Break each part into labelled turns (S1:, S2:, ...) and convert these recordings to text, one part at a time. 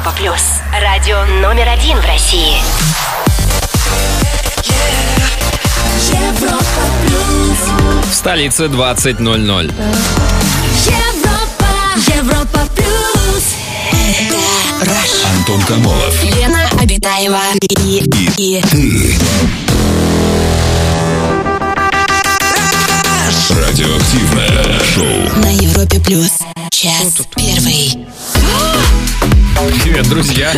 S1: Европа плюс. Радио номер один в России.
S2: Европа плюс.
S3: В столице 20.00.
S2: Европа, Европа плюс.
S4: Антон Камолов.
S2: Лена Обитаева и, и
S4: Радиоактивное шоу.
S2: на Европе плюс. Час первый.
S3: Привет, друзья.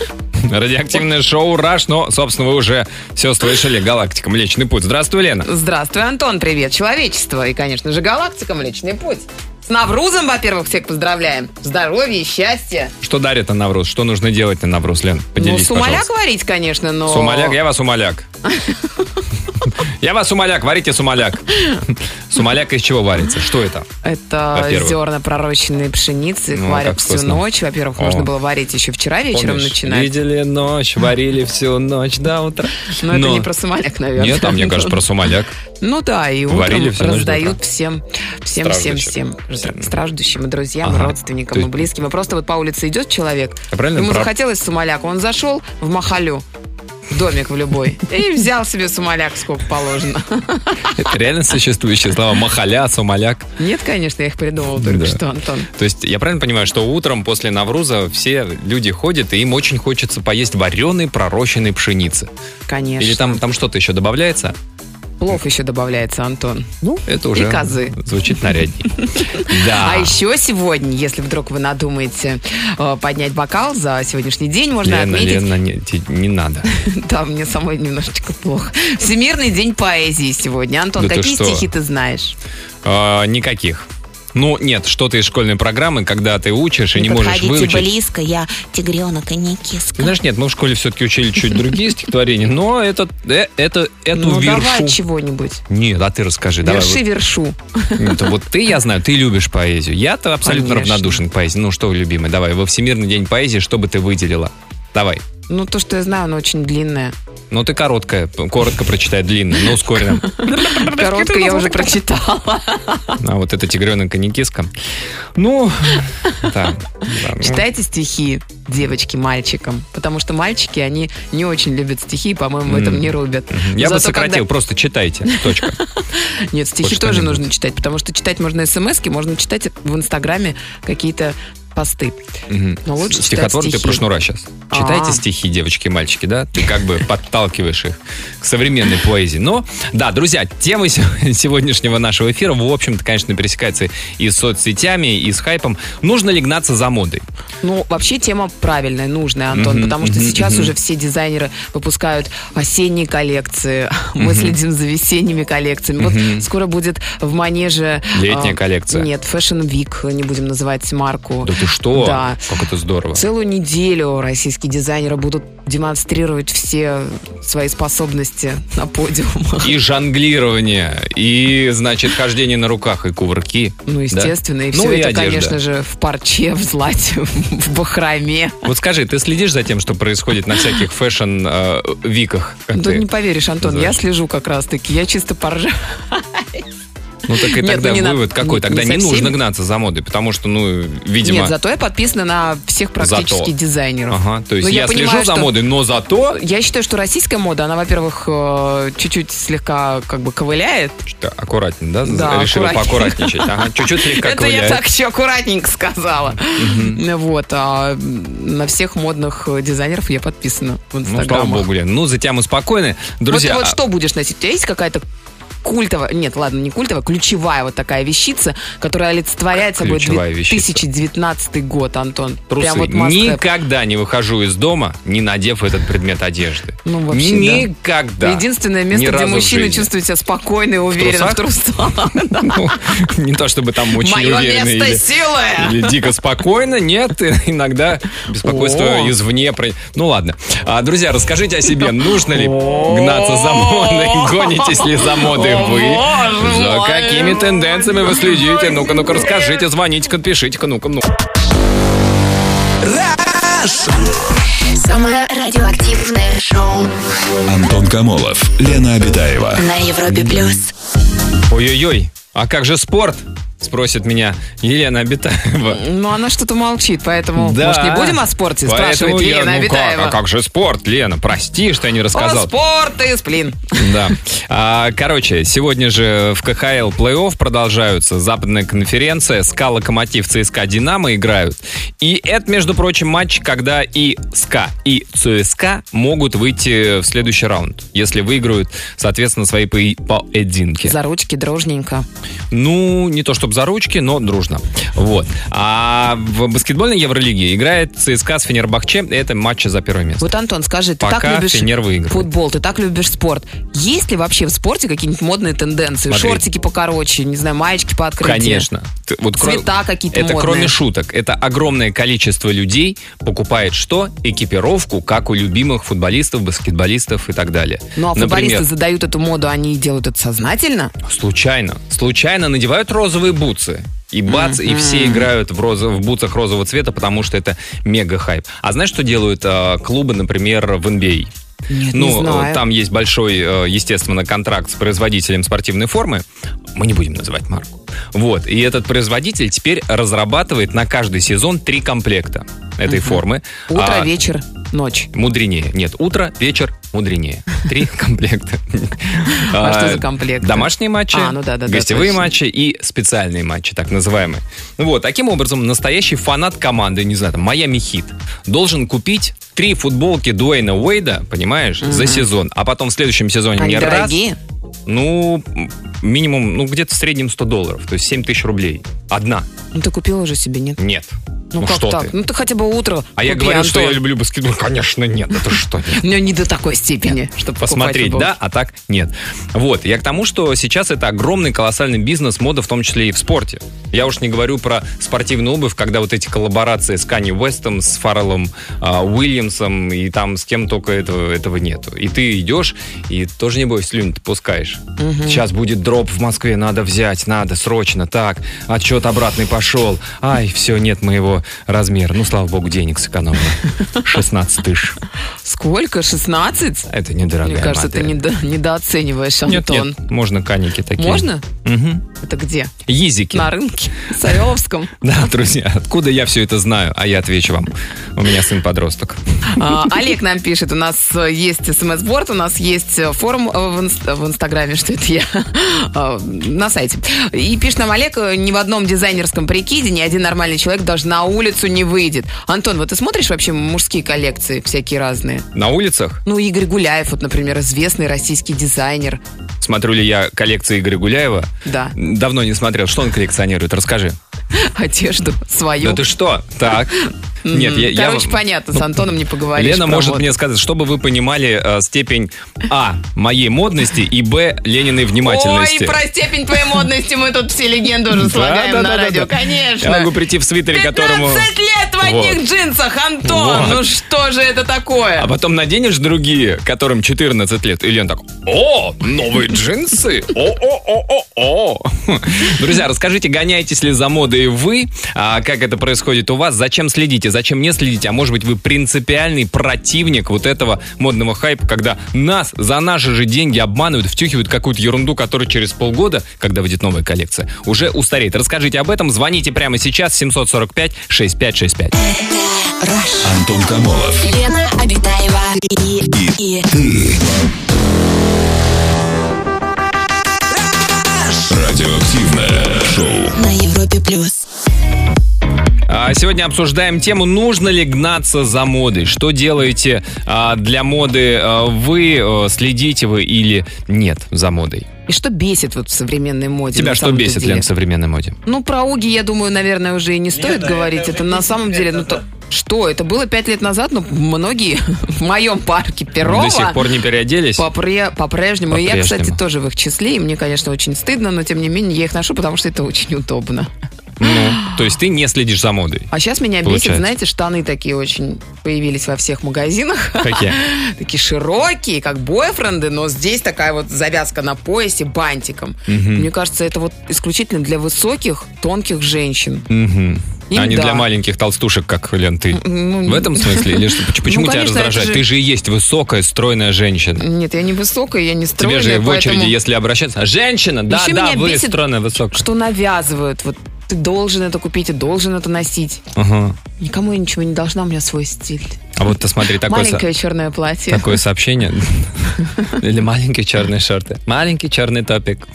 S3: Радиоактивное шоу «Раш», но, собственно, вы уже все слышали. «Галактика. Млечный путь». Здравствуй, Лена.
S5: Здравствуй, Антон, привет, человечество. И, конечно же, галактика Млечный Путь. С Наврузом, во-первых, всех поздравляем. Здоровья счастья.
S3: Что дарит на Навруз? Что нужно делать на Навруз, Лен?
S5: ну,
S3: Поделись,
S5: сумаляк
S3: пожалуйста.
S5: варить, конечно, но...
S3: Сумаляк, я вас умоляк. Я вас умоляк, варите сумаляк. Сумаляк из чего варится? Что это?
S5: Это зерна пророщенной пшеницы. Их
S3: Ну,
S5: варят
S3: как
S5: всю
S3: вкусно.
S5: ночь. Во-первых,
S3: О.
S5: можно было варить еще вчера вечером
S3: Помнишь?
S5: начинать.
S3: Видели ночь, варили всю ночь до утра.
S5: Но это
S3: Но-
S5: не про сумаляк, наверное.
S3: Нет, а мне кажется, про сумаляк.
S5: Ну да, и утром раздают всем, всем, всем, всем страждущим и друзьям,
S3: Ага.
S5: и родственникам,
S3: То
S5: и
S3: есть-
S5: близким. И просто вот по улице идет человек,
S3: Я правильно
S5: ему
S3: про-
S5: захотелось сумаляк, он зашел в Махалю, домик в любой, и взял себе сумаляк, сколько положено.
S3: Это реально существующие слова. Махаля, сумаляк.
S5: Нет, конечно, я их придумал только
S3: Да.
S5: что, Антон.
S3: То есть я правильно понимаю, что утром после Навруза все люди ходят, и им очень хочется поесть вареной пророщенной пшеницы.
S5: Конечно.
S3: Или там, там что-то еще добавляется?
S5: Плов еще добавляется, Антон.
S3: Ну, это уже
S5: козы.
S3: звучит нарядней. Да.
S5: А еще сегодня, если вдруг вы надумаете э, поднять бокал за сегодняшний день, можно
S3: Лена,
S5: отметить...
S3: Лена, не, не надо.
S5: Да, мне самой немножечко плохо. Всемирный день поэзии сегодня. Антон,
S3: Да
S5: какие стихи ты знаешь?
S3: А, никаких. Ну, нет, что-то из школьной программы, когда ты учишь и не, можешь
S2: подходите
S3: выучить.
S2: близко, я тигренок, а не киска.
S3: Знаешь, нет, мы в школе все-таки учили чуть другие стихотворения, но это, э, это, эту
S5: ну,
S3: вершу...
S5: давай чего-нибудь.
S3: Нет, а ты расскажи. давай.
S5: Верши вершу.
S3: Нет, вот ты, я знаю, ты любишь поэзию. Я-то абсолютно
S5: Конечно.
S3: равнодушен к поэзии. Ну что, любимый, давай, во Всемирный день поэзии, что бы ты выделила? Давай.
S5: Ну, то, что я знаю, оно очень длинное.
S3: Ну, ты короткая, коротко прочитай длинно, но ускоренно.
S5: Короткое я уже прочитала.
S3: А вот это тигренок и не киска. Ну, да. ну.
S5: Читайте стихи девочки мальчикам, потому что мальчики, они не очень любят стихи, по-моему, в этом не рубят.
S3: Я бы сократил, просто читайте. Точка.
S5: Нет, стихи тоже нужно читать, потому что читать можно смс можно читать в Инстаграме какие-то посты.
S3: Мгм.
S5: Но лучше читать
S3: Стихотвор ты про шнура сейчас. Читайте
S5: А.
S3: стихи, девочки и мальчики, да? Ты как бы подталкиваешь их к современной поэзии. Но, да, друзья, тема се- сегодняшнего нашего эфира, в общем-то, конечно, пересекается и с соцсетями, и с хайпом. Нужно ли гнаться за модой?
S5: Ну, вообще тема правильная, нужная, Антон,
S3: Мгм,
S5: потому что
S3: мгм,
S5: сейчас
S3: мгм.
S5: уже все дизайнеры выпускают осенние коллекции. Мы следим за весенними коллекциями. Вот скоро будет в манеже...
S3: Летняя
S5: а,
S3: коллекция.
S5: Нет, Fashion Week, не будем называть марку.
S3: Да ты что?
S5: Да.
S3: Как это здорово.
S5: Целую неделю российские дизайнеры будут демонстрировать все свои способности на подиумах.
S3: И жонглирование, и, значит, хождение на руках, и кувырки.
S5: Ну, естественно, и
S3: Ну,
S5: все
S3: и
S5: это,
S3: одежда.
S5: конечно же, в парче, в злате, в бахроме.
S3: Вот скажи, ты следишь за тем, что происходит на всяких fashion week -ах?
S5: Да не поверишь, Антон, я
S3: называешь?
S5: слежу как раз-таки. Я чисто поржа.
S3: Ну так и
S5: Нет,
S3: тогда
S5: ну, не
S3: вывод какой?
S5: Не-
S3: Тогда
S5: не
S3: не, нужно гнаться за модой, потому что, ну, видимо...
S5: Нет, зато я подписана на всех практически
S3: Зато.
S5: дизайнеров.
S3: Ага, то есть
S5: Но
S3: я,
S5: я
S3: слежу
S5: понимаю,
S3: за
S5: что-
S3: модой, но зато...
S5: Я считаю, что российская мода, она, во-первых, э, чуть-чуть слегка как бы ковыляет.
S3: Что, Аккуратнее, да?
S5: Да,
S3: Решила
S5: аккуратнее.
S3: поаккуратничать. Ага, чуть-чуть слегка
S5: Это я
S3: ковыляет.
S5: так еще аккуратненько сказала. Вот, а на всех модных э, дизайнеров я подписана в
S3: Ну, слава богу, Лен. Ну, за тебя мы спокойны.
S5: Вот,
S3: Друзья,
S5: вот
S3: а-
S5: что будешь носить? У тебя есть какая-то культовая, нет, ладно, не культовая, ключевая вот такая вещица, которая олицетворяет собой
S3: Ключевая вещица?
S5: 2019 год, Антон.
S3: трусы.
S5: Прям вот.
S3: Никогда не выхожу из дома, не надев этот предмет одежды.
S5: Ну, вообще, да.
S3: Никогда.
S5: Единственное
S3: Ни
S5: место, где мужчина чувствует себя спокойно и уверенно в трусах.
S3: Ну, не то чтобы там очень уверенно или- дико спокойно, нет, иногда беспокойство извне. Ну ладно. А, друзья, расскажите о себе. Нужно ли гнаться за модой? Гонитесь ли за модой вы? За какими тенденциями вы следите? Ну-ка, ну-ка, расскажите, звоните-ка, пишите-ка, ну-ка, ну.
S2: Самое радиоактивное шоу
S4: Антон Камолов, Лена Обитаева.
S2: на Европе плюс.
S3: Ой-ой-ой, а как же спорт? Спросит меня Елена Абитаева.
S5: Ну, она что-то молчит, поэтому,
S3: Да.
S5: может, не будем о спорте?
S3: Поэтому
S5: Спрашивает
S3: я,
S5: Елена
S3: ну
S5: Абитаева.
S3: как, а как же спорт, Лена? Прости, что я не
S5: О,
S3: рассказал.
S5: спорт и сплин.
S3: Да. А, короче, сегодня же в КХЛ плей-офф продолжаются. Западная конференция, СКА, Локомотив, ЦСКА, Динамо играют. И это, между прочим, матч, когда и СКА, и ЦСКА могут выйти в следующий раунд, если выиграют, соответственно, свои поединки.
S5: За ручки дружненько.
S3: Ну, не то чтобы за ручки, но дружно. Вот. А в баскетбольной Евролиге играет ЦСКА с Фенербахче. Это матчи за первое место.
S5: Вот, Антон, скажи, ты
S3: Пока
S5: так любишь
S3: Фенер выигрывает.
S5: футбол, ты так любишь спорт. Есть ли вообще в спорте какие-нибудь модные тенденции?
S3: Смотри.
S5: Шортики покороче, не знаю, маечки по открытию?
S3: Конечно. Ты- вот кро-
S5: Цвета какие-то
S3: Это
S5: модные.
S3: кроме шуток. Это огромное количество людей покупает что? Экипировку, как у любимых футболистов, баскетболистов и так далее.
S5: Ну, а
S3: Например,
S5: футболисты задают эту моду, они делают это сознательно?
S3: Случайно. Случайно надевают розовые бутсы. И бац, и все играют в, розо- в бутсах розового цвета, потому что это мега хайп. А знаешь, что делают э, клубы, например, в NBA?
S5: Нет,
S3: ну,
S5: не знаю.
S3: там есть большой, э, естественно, контракт с производителем спортивной формы. Мы не будем называть марку. Вот. И этот производитель теперь разрабатывает на каждый сезон три комплекта этой формы.
S5: Утро,
S3: А,
S5: вечер, ночь.
S3: Мудренее. Нет, утро, вечер, мудренее. Три комплекта.
S5: А что за комплекты?
S3: Домашние матчи,
S5: А, ну да, да,
S3: гостевые матчи и специальные матчи, так называемые. Вот, таким образом, настоящий фанат команды, не знаю, там, Майами Хит, должен купить три футболки Дуэйна Уэйда, понимаешь, за сезон, а потом в следующем сезоне
S5: Они
S3: не раз,
S5: дорогие?
S3: ну, минимум, ну, где-то в среднем 100 долларов, то есть 7 тысяч рублей. Одна.
S5: Ну, ты купил уже себе, нет?
S3: Нет.
S5: Ну, как
S3: что
S5: так?
S3: ты?
S5: Ну, ты хотя бы утро
S3: А я говорю, что я
S5: Антон.
S3: люблю баскетбол. Конечно, нет. Это что?
S5: Ну, не до такой степени, чтобы
S3: посмотреть, да, а так нет. Вот, я к тому, что сейчас это огромный колоссальный бизнес мода, в том числе и в спорте. Я уж не говорю про спортивную обувь, когда вот эти коллаборации с Канни Уэстом, с Фарреллом а, Уильямсом, и там с кем только этого, этого нету. И ты идешь, и тоже, не бойся, слюни ты пускаешь. Сейчас будет дроп в Москве, надо взять, надо, срочно, так. Отчет обратный пошел. Ай, все, нет моего размера. Ну, слава богу, денег сэкономлю. 16 тысяч.
S5: Сколько? 16?
S3: Это недорогая
S5: Мне кажется,
S3: модель.
S5: ты недо- недооцениваешь,
S3: Нет,
S5: Антон.
S3: нет, можно каники такие.
S5: Можно?
S3: Мгм.
S5: Это где?
S3: Езики.
S5: На рынке? В Савеловском?
S3: Да, друзья, откуда я все это знаю? А я отвечу вам. У меня сын подросток.
S5: А, Олег нам пишет, у нас э, есть смс-борт, у нас есть э, форум э, в, инст- в Инстаграме, что это я, А, на сайте. И пишет нам Олег, э, ни в одном дизайнерском прикиде ни один нормальный человек даже на улицу не выйдет. Антон, вот ты смотришь вообще мужские коллекции всякие разные?
S3: На улицах
S5: Ну, Игорь Гуляев, вот, например, известный российский дизайнер.
S3: смотрю ли я коллекции Игоря Гуляева.
S5: Да.
S3: Давно не смотрел. Что он коллекционирует? Расскажи.
S5: Одежду свою.
S3: Ну ты что? Так. Нет, я... я-
S5: Короче, понятно, с Антоном не поговоришь.
S3: Лена может
S5: моду.
S3: мне сказать, чтобы вы понимали э, степень А. моей модности и Б. Лениной внимательности.
S5: Ой, про степень твоей модности мы тут все легенды уже
S3: Да,
S5: слагаем
S3: да,
S5: на
S3: да, да,
S5: радио,
S3: да.
S5: конечно.
S3: Я могу прийти в свитере,
S5: 15
S3: которому...
S5: лет в одних
S3: Вот.
S5: джинсах, Антон!
S3: Вот.
S5: Ну что же это такое?
S3: А потом наденешь другие, которым 14 лет, и Лен так, о, новые джинсы, о-о-о-о-о. Друзья, расскажите, гоняетесь ли за модой вы, а, как это происходит у вас, зачем следите, зачем не следите, а может быть вы принципиальный противник вот этого модного хайпа, когда нас за наши же деньги обманывают, втюхивают какую-то ерунду, которая через полгода, когда выйдет новая коллекция, уже устареет. Расскажите об этом, звоните прямо сейчас. 745-6565.
S4: Антон Камолов.
S2: Лена Обитаева и, и,
S4: Радиоактивное шоу.
S2: на Европе плюс.
S3: А, Сегодня обсуждаем тему, нужно ли гнаться за модой. Что делаете а, для моды а, вы, следите вы или нет за модой?
S5: И что бесит вот в современной моде?
S3: Тебя что бесит,
S5: деле?
S3: Лен, в современной моде?
S5: Ну, про Уги, я думаю, наверное, уже и не стоит говорить. Это, на самом деле, ну то... Что, это было пять лет назад, но многие в моем парке Перова
S3: До сих пор не переоделись?
S5: попре- по-прежнему. И я, кстати, тоже в их числе, и мне, конечно, очень стыдно, но тем не менее я их ношу, потому что это очень удобно.
S3: Ну, то есть ты не следишь за модой?
S5: А сейчас меня бесит,
S3: Получается.
S5: знаете, штаны такие очень появились во всех магазинах.
S3: Какие?
S5: Такие широкие, как бойфренды, но здесь такая вот завязка на поясе бантиком. Мне кажется, это вот исключительно для высоких, тонких женщин.
S3: Мгм.
S5: Им
S3: а не
S5: да.
S3: для маленьких толстушек, как, Лен, ты.
S5: Ну,
S3: В этом смысле? Или что? Почему
S5: Ну,
S3: тебя
S5: конечно,
S3: раздражает?
S5: же-
S3: Ты же и есть высокая, стройная женщина.
S5: Нет, я не высокая, я не
S3: Тебе
S5: стройная,
S3: же в очереди, если обращаться, женщина, да,
S5: Еще
S3: да, вы
S5: бесит,
S3: стройная, высокая.
S5: Что навязывают, вот ты должен это купить и должен это носить.
S3: Ага.
S5: Никому я ничего не должна, у меня свой стиль.
S3: А вот ты смотри, такое, со-
S5: Маленькое черное платье.
S3: такое сообщение. Или маленькие черные шорты. Маленький черный топик.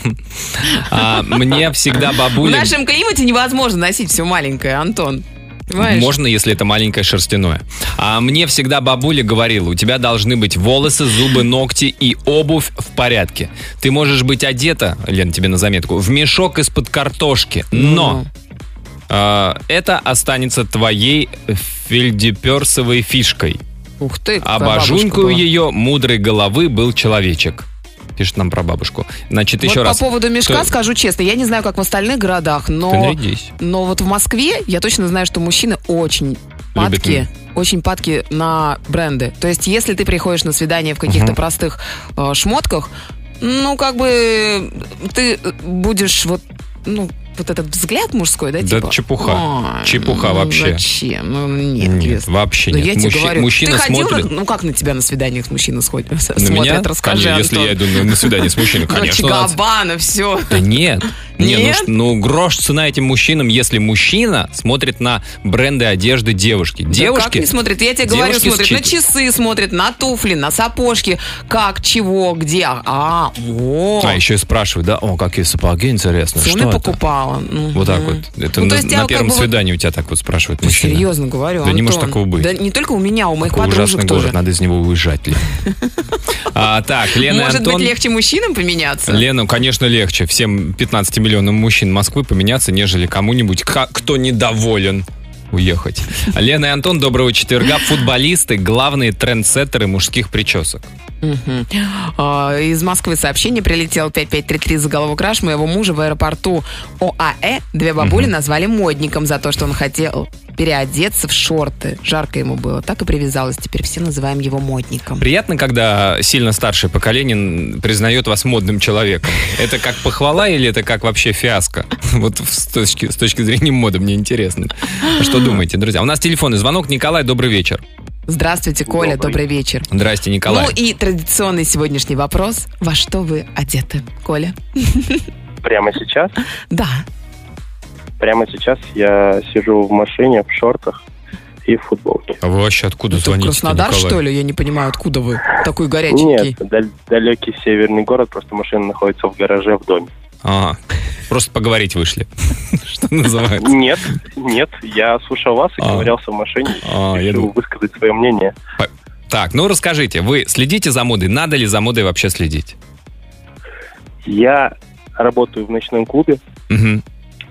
S3: А, мне всегда
S5: В
S3: бабуля...
S5: нашем климате невозможно носить все маленькое, Антон. Понимаешь?
S3: Можно, если это маленькое шерстяное. А мне всегда бабуля говорила, у тебя должны быть волосы, зубы, ногти и обувь в порядке. Ты можешь быть одета, Лен, тебе на заметку, в мешок из-под картошки, но а, это останется твоей фельдеперсовой фишкой.
S5: Ух ты,
S3: Обожунькую ее мудрой головы был человечек. Пишет нам про бабушку. Значит,
S5: Вот
S3: еще
S5: по
S3: раз.
S5: поводу мешка
S3: Кто-
S5: скажу честно, я не знаю, как в остальных городах, но, но вот в Москве я точно знаю, что мужчины очень падки, очень падки на бренды. То есть, если ты приходишь на свидание в каких-то простых э, шмотках, ну, как бы ты будешь вот, ну, вот этот взгляд мужской, да,
S3: Да
S5: типа?
S3: чепуха.
S5: «Ой,
S3: Чепуха
S5: ну,
S3: вообще.
S5: Зачем? Ну, нет,
S3: Нет,
S5: Крис.
S3: вообще
S5: Ну,
S3: нет.
S5: я тебе
S3: Мужчи-
S5: говорю,
S3: мужчина
S5: ты ходил, на-
S3: смотрит-
S5: ну как на тебя на свиданиях мужчины сходят?
S3: На
S5: смотрят?
S3: меня?
S5: Расскажи,
S3: Конечно, если я иду на, свидание с мужчиной, конечно.
S5: Габбана, все.
S3: Да нет. Не, ну
S5: Нет?
S3: ш- ну, грош цена этим мужчинам, если мужчина смотрит на бренды одежды девушки.
S5: Да
S3: Девушки...
S5: как не смотрит? Я тебе говорю, смотрит на
S3: счит-
S5: часы, смотрит на туфли, на сапожки, как, чего, где. А, вот.
S3: А, еще и спрашивают, да, о, какие сапоги, интересно,
S5: Цены
S3: что это?
S5: покупала.
S3: Вот так вот. Это
S5: Ну,
S3: на,
S5: есть
S3: на
S5: как
S3: первом
S5: бы вот-
S3: свидании у тебя так вот спрашивают
S5: Да
S3: мужчина.
S5: серьезно говорю,
S3: Да не может такого быть.
S5: Да не только у меня, у моих
S3: Какой
S5: подружек
S3: ужасный
S5: тоже.
S3: город, надо из него уезжать, Лен. А, так, Лена
S5: Может быть, легче мужчинам поменяться?
S3: Лену, конечно, легче всем 15 миллионам мужчин Москвы поменяться, нежели кому-нибудь, кто недоволен уехать. Лена и Антон, доброго четверга. Футболисты, главные трендсеттеры мужских причесок.
S5: А, Из Москвы сообщение прилетело 5533 заголовок краш моего мужа в аэропорту ОАЭ. Две бабули назвали модником за то, что он хотел переодеться в шорты. Жарко ему было. Так и привязалось. Теперь все называем его модником.
S3: Приятно, когда сильно старшее поколение признает вас модным человеком. Это как похвала или это как вообще фиаско? Вот с точки, с точки зрения моды мне интересно. Что думаете, друзья? У нас телефонный звонок. Николай, добрый вечер.
S5: Здравствуйте, Коля, добрый, вечер.
S3: Здрасте, Николай.
S5: Ну и традиционный сегодняшний вопрос. Во что вы одеты, Коля?
S6: Прямо сейчас,
S5: Да.
S6: Прямо сейчас я сижу в машине в шортах и в футболке.
S3: А вы вообще откуда
S5: Это
S3: звоните,
S5: Краснодар,
S3: Николай?
S5: что ли? Я не понимаю, откуда вы такой горяченький.
S6: Нет, дал- далекий северный город, просто машина находится в гараже в доме.
S3: А, просто поговорить вышли. Что называется.
S6: Нет, нет, я слушал вас и
S3: А.
S6: ковырялся в машине,
S3: А, я
S6: решил
S3: думал.
S6: высказать свое мнение.
S3: Так, ну расскажите, вы следите за модой? Надо ли за модой вообще следить?
S6: Я работаю в ночном клубе,
S3: Мгм.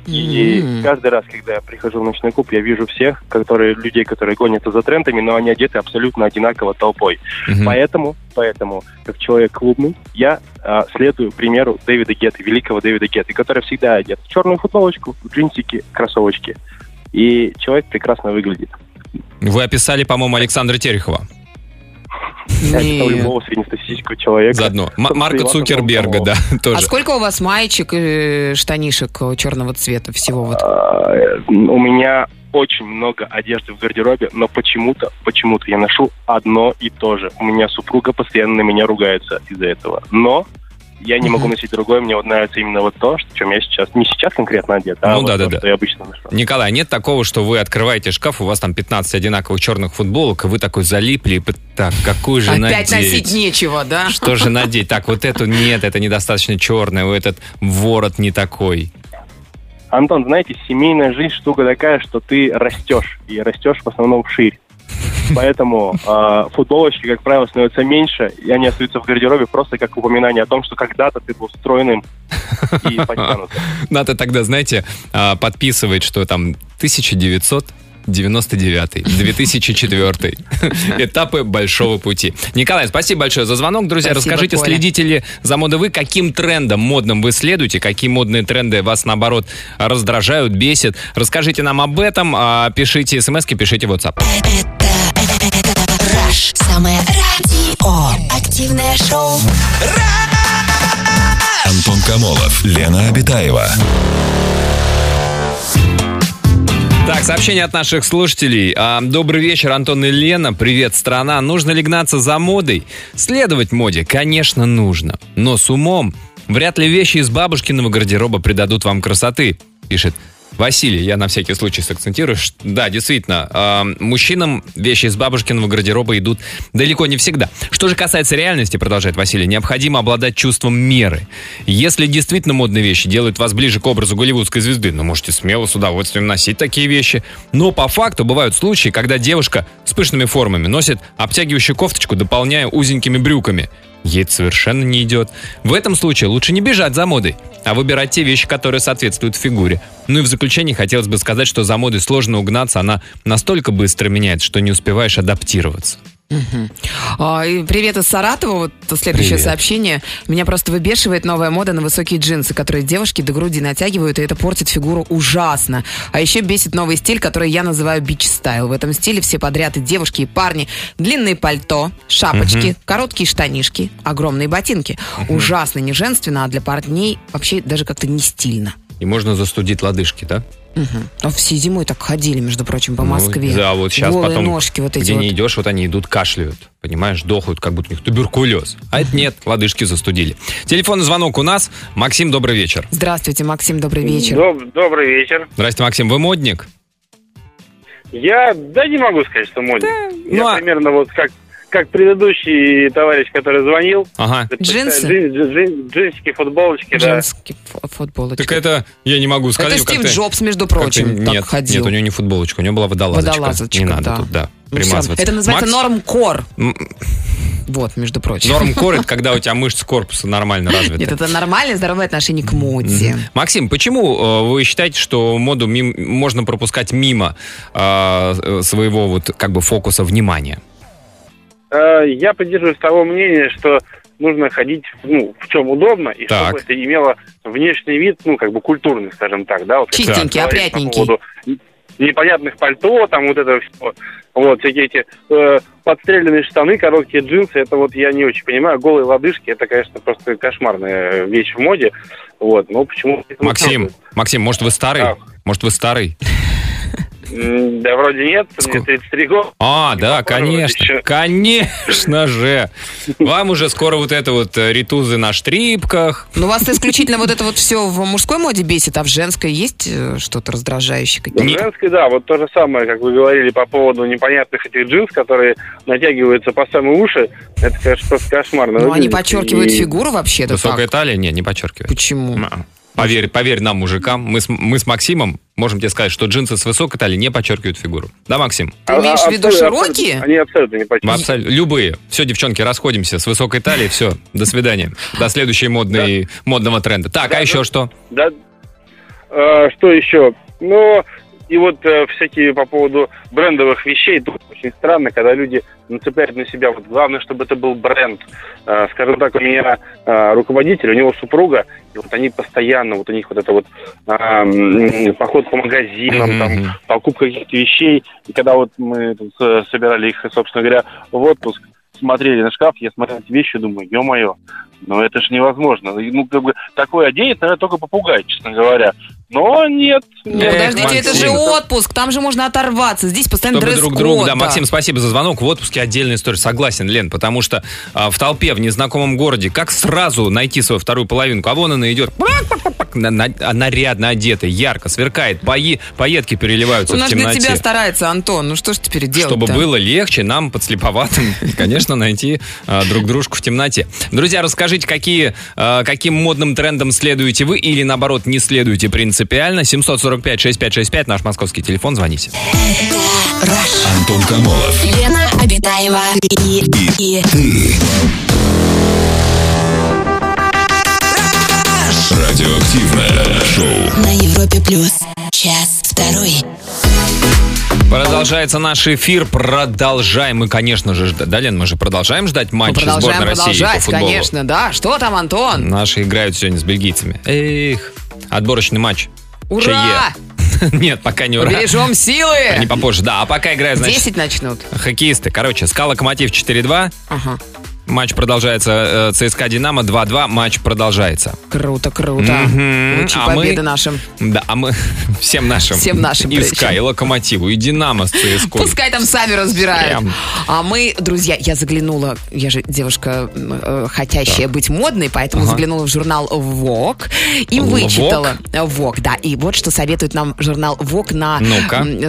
S6: И
S5: М.
S6: каждый раз, когда я прихожу в ночной клуб, я вижу всех, которые, людей, которые гонятся за трендами, но они одеты абсолютно одинаково толпой.
S3: Мгм.
S6: Поэтому, поэтому, как человек клубный, я а, следую примеру Дэвида Гетты, великого Дэвида Гетты, который всегда одет в черную футболочку, в джинсики, кроссовочки. И человек прекрасно выглядит.
S3: Вы описали, по-моему, Александра Терехова.
S6: Я описал
S5: Нет.
S6: любого среднестатистического человека.
S3: Заодно. М- Марка Цукерберга, да.
S5: А
S3: тоже.
S5: сколько у вас маечек и штанишек черного цвета всего? Вот?
S6: А, э, У меня очень много одежды в гардеробе, но почему-то, почему-то я ношу одно и то же. У меня супруга постоянно на меня ругается из-за этого. Но я не могу носить другое, мне вот нравится именно вот то, что- в чем я сейчас, не сейчас конкретно одет, а
S3: Ну
S6: вот
S3: да,
S6: то,
S3: да, да.
S6: что я обычно ношу.
S3: Николай, нет такого, что вы открываете шкаф, у вас там 15 одинаковых черных футболок, и вы такой залипли, так, какую же
S5: Опять носить
S3: надеть?
S5: нечего, да?
S3: Что же надеть? Так, вот эту нет, это недостаточно черная, у этот ворот не такой.
S6: Антон, знаете, семейная жизнь штука такая, что ты растешь, и растешь в основном вширь. Поэтому э, футболочки, как правило, становятся меньше, и они остаются в гардеробе просто как упоминание о том, что когда-то ты был стройным и подтянутым.
S3: Надо тогда, знаете, а, подписывать, что там 1999, 2004. Этапы большого пути. Николай, спасибо большое за звонок. Друзья,
S5: Спасибо,
S3: расскажите,
S5: Коля.
S3: следите ли за модой вы, каким трендом модным вы следуете, какие модные тренды вас, наоборот, раздражают, бесят. Расскажите нам об этом, а, пишите смс пишите в WhatsApp.
S2: Это, это, это Rush. Самое радио. Активное шоу.
S4: Антон Камолов, Лена Обитаева.
S3: Так, сообщение от наших слушателей. А, Добрый вечер, Антон и Лена. Привет, страна. Нужно ли гнаться за модой? Следовать моде, конечно, нужно. Но с умом. Вряд ли вещи из бабушкиного гардероба придадут вам красоты, пишет Василий, я на всякий случай сакцентирую. Да, действительно, э, мужчинам вещи из бабушкиного гардероба идут далеко не всегда. Что же касается реальности, продолжает Василий, необходимо обладать чувством меры. Если действительно модные вещи делают вас ближе к образу голливудской звезды, ну, можете смело с удовольствием носить такие вещи. Но по факту бывают случаи, когда девушка с пышными формами носит обтягивающую кофточку, дополняя узенькими брюками. Ей это совершенно не идет. В этом случае лучше не бежать за модой, а выбирать те вещи, которые соответствуют фигуре. Ну и в заключение хотелось бы сказать, что за модой сложно угнаться, она настолько быстро меняется, что не успеваешь адаптироваться.
S5: А, Привет из Саратова. Вот следующее
S3: Привет.
S5: сообщение. Меня просто выбешивает новая мода на высокие джинсы, которые девушки до груди натягивают, и это портит фигуру ужасно. А еще бесит новый стиль, который я называю бич-стайл. В этом стиле все подряд и девушки, и парни. Длинные пальто, шапочки, короткие штанишки, огромные ботинки. Ужасно не женственно, а для парней вообще даже как-то не стильно.
S3: И можно застудить лодыжки, да?
S5: А все зимой так ходили, между прочим, по
S3: Ну,
S5: Москве.
S3: да, вот сейчас
S5: Голые
S3: потом,
S5: ножки вот эти
S3: где
S5: вот.
S3: не идешь, вот они идут, кашляют. Понимаешь, дохают, как будто у них туберкулез. А это нет, лодыжки застудили. Телефонный звонок у нас. Максим, добрый вечер.
S5: Здравствуйте, Максим, добрый вечер.
S7: Доб- добрый вечер.
S3: Здрасте, Максим, вы модник?
S7: Я, да не могу сказать, что модник. Я
S3: ну а-
S7: примерно вот как, как предыдущий товарищ, который звонил.
S3: Ага.
S5: Джинсы?
S7: Джин- джин- джин- джинсики, футболочки, да.
S5: Женский ф- футболочка.
S3: Так это, я не могу сказать.
S5: Это Стив
S3: как-то-
S5: Джобс, между прочим, так
S3: нет,
S5: ходил.
S3: Нет, у него не футболочка, у него была водолазочка.
S5: Водолазочка,
S3: не надо
S5: да.
S3: тут, да,
S5: Ну,
S3: примазываться.
S5: Это называется
S3: Макс-
S5: нормкор. Вот, между прочим.
S3: Нормкор это когда у тебя мышцы корпуса нормально развиты.
S5: Нет, это нормальное здоровое отношение к моде.
S3: Максим, почему э, вы считаете, что моду мим- можно пропускать мимо э, своего вот как бы фокуса внимания?
S7: Э, Я придерживаюсь того мнения, что нужно ходить, ну, в чем удобно, и
S3: Так.
S7: чтобы это имело внешний вид, ну, как бы культурный, скажем так, да. Вот
S5: Чистенький,
S7: по
S5: опрятненький.
S7: поводу непонятных пальто, там вот это все, вот, всякие эти э, подстреленные штаны, короткие джинсы, это вот я не очень понимаю, голые лодыжки, это, конечно, просто кошмарная вещь в моде, вот, но почему...
S3: Максим, Максим, может вы старый?
S7: Да.
S3: Может вы старый?
S7: Да вроде нет, мне
S3: Ску-
S7: 33 года.
S3: А, да,
S7: похоже,
S3: конечно,
S7: еще.
S3: конечно же. Вам уже скоро вот это вот э, ритузы на штрипках.
S5: Но вас исключительно вот это вот все в мужской моде бесит, а в женской есть э, что-то раздражающее?
S7: В женской, да, вот то же самое, как вы говорили по поводу непонятных этих джинс, которые натягиваются по самые уши, это, конечно, просто кошмарно.
S5: Ну, они подчеркивают
S7: И-
S5: фигуру вообще-то
S3: Высокая
S5: так.
S3: талия? Не, не подчеркивает.
S5: Почему?
S3: Поверь, поверь нам, мужикам, мы с, мы с Максимом можем тебе сказать, что джинсы с высокой талией не подчеркивают фигуру. Да, Максим?
S5: Ты имеешь в виду широкие?
S7: абсолютно- Они абсолютно не подчеркивают.
S3: Абсолютно. Любые. Все, девчонки, расходимся с высокой талией. Все, до свидания. До следующей модной, модного тренда. Так, а еще
S7: да.
S3: что?
S7: Да. Э, что еще? Ну, и вот э, всякие по поводу брендовых вещей, тут очень странно, когда люди нацепляют на себя, вот главное, чтобы это был бренд. Э, скажем так, у меня э, руководитель, у него супруга, и вот они постоянно, вот у них вот это вот э, поход по магазинам, там, покупка каких-то вещей, и когда вот мы тут, собирали их, собственно говоря, в отпуск, смотрели на шкаф, я смотрел эти вещи, думаю, ё-моё, ну это ж невозможно. Ну, как бы, такое оденет, наверное, только попугай, честно говоря. Но нет.
S5: Ну, подождите, это же отпуск, там же можно оторваться. Здесь постоянно
S3: Чтобы друг другу, да. Максим, спасибо за звонок. В отпуске отдельная история. Согласен, Лен, потому что а, в толпе, в незнакомом городе, как сразу найти свою вторую половинку? А вон она идет, а нарядно одета, ярко, сверкает, пои, поетки переливаются
S5: Он
S3: в
S5: аж для
S3: темноте.
S5: тебя старается, Антон. Ну что ж теперь делать
S3: Чтобы было легче нам, подслеповатым, конечно, найти а, друг дружку в темноте. Друзья, расскажите, какие, а, каким модным трендам следуете вы или, наоборот, не следуете принципиально. 745-6565, наш московский телефон, звоните.
S4: Антон Камолов.
S2: Лена Обитаева и, и
S4: Радиоактивное шоу.
S2: на Европе плюс. Час второй.
S3: Продолжается наш эфир. Продолжаем. Мы, конечно же, жда- да, Лен, мы же продолжаем ждать
S5: Мы
S3: матча
S5: продолжаем
S3: сборной России по футболу.
S5: конечно, да. Что там, Антон?
S3: Наши играют сегодня с бельгийцами. Эх, отборочный матч.
S5: Ура!
S3: Нет, пока не ура.
S5: Побережем силы!
S3: Не попозже. Да, а пока играют, значит,
S5: 10 начнут.
S3: хоккеисты. Короче, СКА Локомотив 4-2.
S5: Ага.
S3: Матч продолжается. Э, ЦСКА Динамо 2-2. Матч продолжается.
S5: Круто, круто. Лучшие
S3: А мы-
S5: победы нашим.
S3: Да, а мы всем нашим.
S5: Всем нашим,
S3: И. СКА, и Локомотиву, и Динамо с ЦСКА.
S5: Пускай там сами разбирают.
S3: Прям.
S5: А мы, друзья, я заглянула, я же девушка, э, хотящая быть модной, поэтому
S3: Ага.
S5: заглянула в журнал Vogue и вычитала. Vogue, да. И вот что советует нам журнал Vogue на,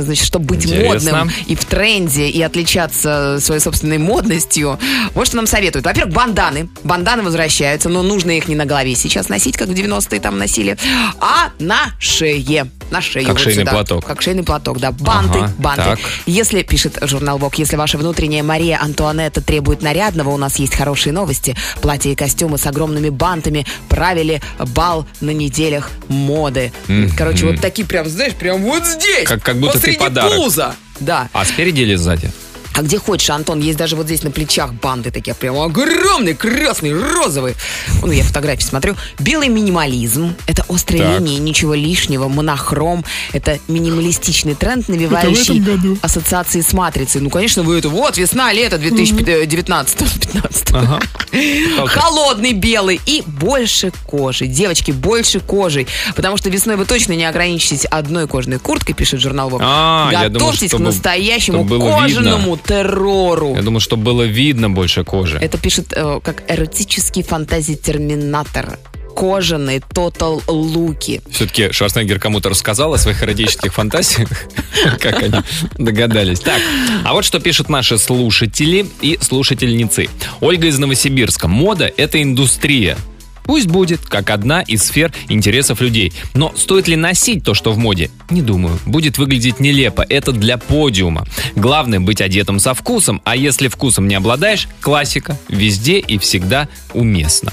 S5: значит, чтобы быть
S3: Интересно.
S5: модным и в тренде, и отличаться своей собственной модностью. Вот что нам советуют. Во-первых, банданы. Банданы возвращаются, но нужно их не на голове сейчас носить, как в 90-е там носили, а на шее. На шее.
S3: Как
S5: вот
S3: шейный
S5: сюда.
S3: платок.
S5: Как шейный платок, да. Банты,
S3: Ага,
S5: банты.
S3: так.
S5: Если, пишет журнал Vogue, если ваша внутренняя Мария Антуанетта требует нарядного, у нас есть хорошие новости. Платья и костюмы с огромными бантами правили бал на неделях моды. Короче, вот такие прям, знаешь, прям вот здесь.
S3: Как- как будто ты подарок.
S5: пуза. Да.
S3: А спереди или сзади?
S5: А где хочешь, Антон, есть даже вот здесь на плечах банды такие прям огромные, красные, розовые. Ну, я фотографии смотрю. Белый минимализм. Это острые
S3: Так.
S5: линии, ничего лишнего, монохром. Это минималистичный тренд, навевающий ассоциации с матрицей. Ну, конечно, вы это вот, весна, лето 2019-15.
S3: Ага.
S5: Холодный белый и больше кожи. Девочки, больше кожи. Потому что весной вы точно не ограничитесь одной кожаной курткой, пишет журнал Vogue.
S3: А, я думал,
S5: Готовьтесь к
S3: чтобы-
S5: настоящему
S3: чтобы
S5: кожаному террору.
S3: Я думаю, чтобы было видно больше кожи.
S5: Это пишет э, как эротический фантазий-терминатор. Кожаные тотал луки.
S3: Все-таки Шварценеггер кому-то рассказал о своих эротических фантазиях, как они догадались. Так, а вот что пишут наши слушатели и слушательницы. Ольга из Новосибирска. Мода – это индустрия. Пусть будет, как одна из сфер интересов людей. Но стоит ли носить то, что в моде? Не думаю. Будет выглядеть нелепо. Это для подиума. Главное быть одетым со вкусом, а если вкусом не обладаешь, классика. Везде и всегда уместно.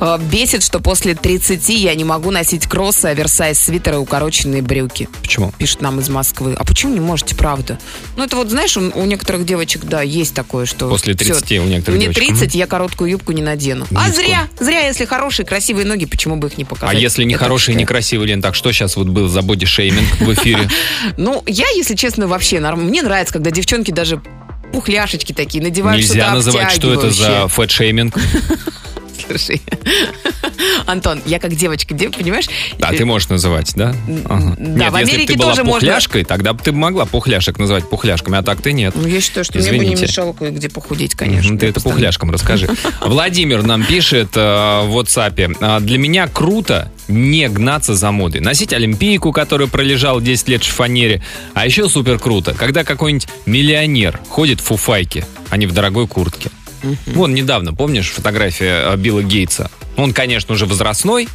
S5: Э, Бесит, что после 30 я не могу носить кроссы, оверсайз свитеры укороченные брюки.
S3: Почему?
S5: Пишет нам из Москвы. А почему не можете, правда? Ну, это вот, знаешь, у, у некоторых девочек, да, есть такое, что...
S3: После
S5: всё,
S3: 30 у некоторых
S5: Мне
S3: девочек.
S5: 30, я короткую юбку не надену. А
S3: Низко.
S5: зря, зря, если хорошие, красивые ноги, почему бы их не
S3: А
S5: показать?
S3: если не
S5: считаю.
S3: не красивый, Лен, так что сейчас вот был за боди-шейминг в эфире?
S5: Ну, я, если честно, вообще. Мне нравится, когда девчонки даже пухляшечки такие надевают
S3: Нельзя называть, что это за фэт-шейминг.
S5: Слушай, Антон, я как девочка, дев- понимаешь?
S3: Да, ты можешь называть, да? Ага.
S5: да,
S3: Нет,
S5: в
S3: если
S5: Америке
S3: ты была
S5: тоже можно.
S3: пухляшкой, тогда бы ты могла пухляшек называть пухляшками, а так ты нет.
S5: Ну, я считаю, что мне бы не
S3: Извините.
S5: мешало кое-где похудеть, конечно.
S3: Ты это
S5: постоянно-
S3: пухляшкам расскажи. Владимир нам пишет э, в WhatsApp. «А, Для меня круто не гнаться за модой. Носить олимпийку, которая пролежала 10 лет в шифонере. А еще супер круто, когда какой-нибудь миллионер ходит в фуфайке, а не в дорогой куртке. Вон недавно, помнишь, фотография э, Билла Гейтса? Он, конечно, уже возрастной,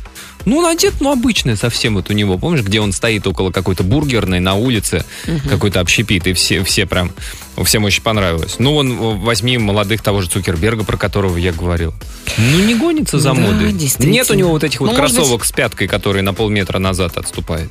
S3: ну, он одет, ну, обычный совсем вот у него. Помнишь, где он стоит около какой-то бургерной на улице, какой-то общепит, и все, все прям, всем очень понравилось. Ну, вон, э, возьми молодых того же Цукерберга, про которого я говорил. Ну, не гонится за
S5: Да,
S3: модой. Нет у него вот этих вот
S5: Ну, быть-
S3: кроссовок с пяткой, которые на полметра назад отступает.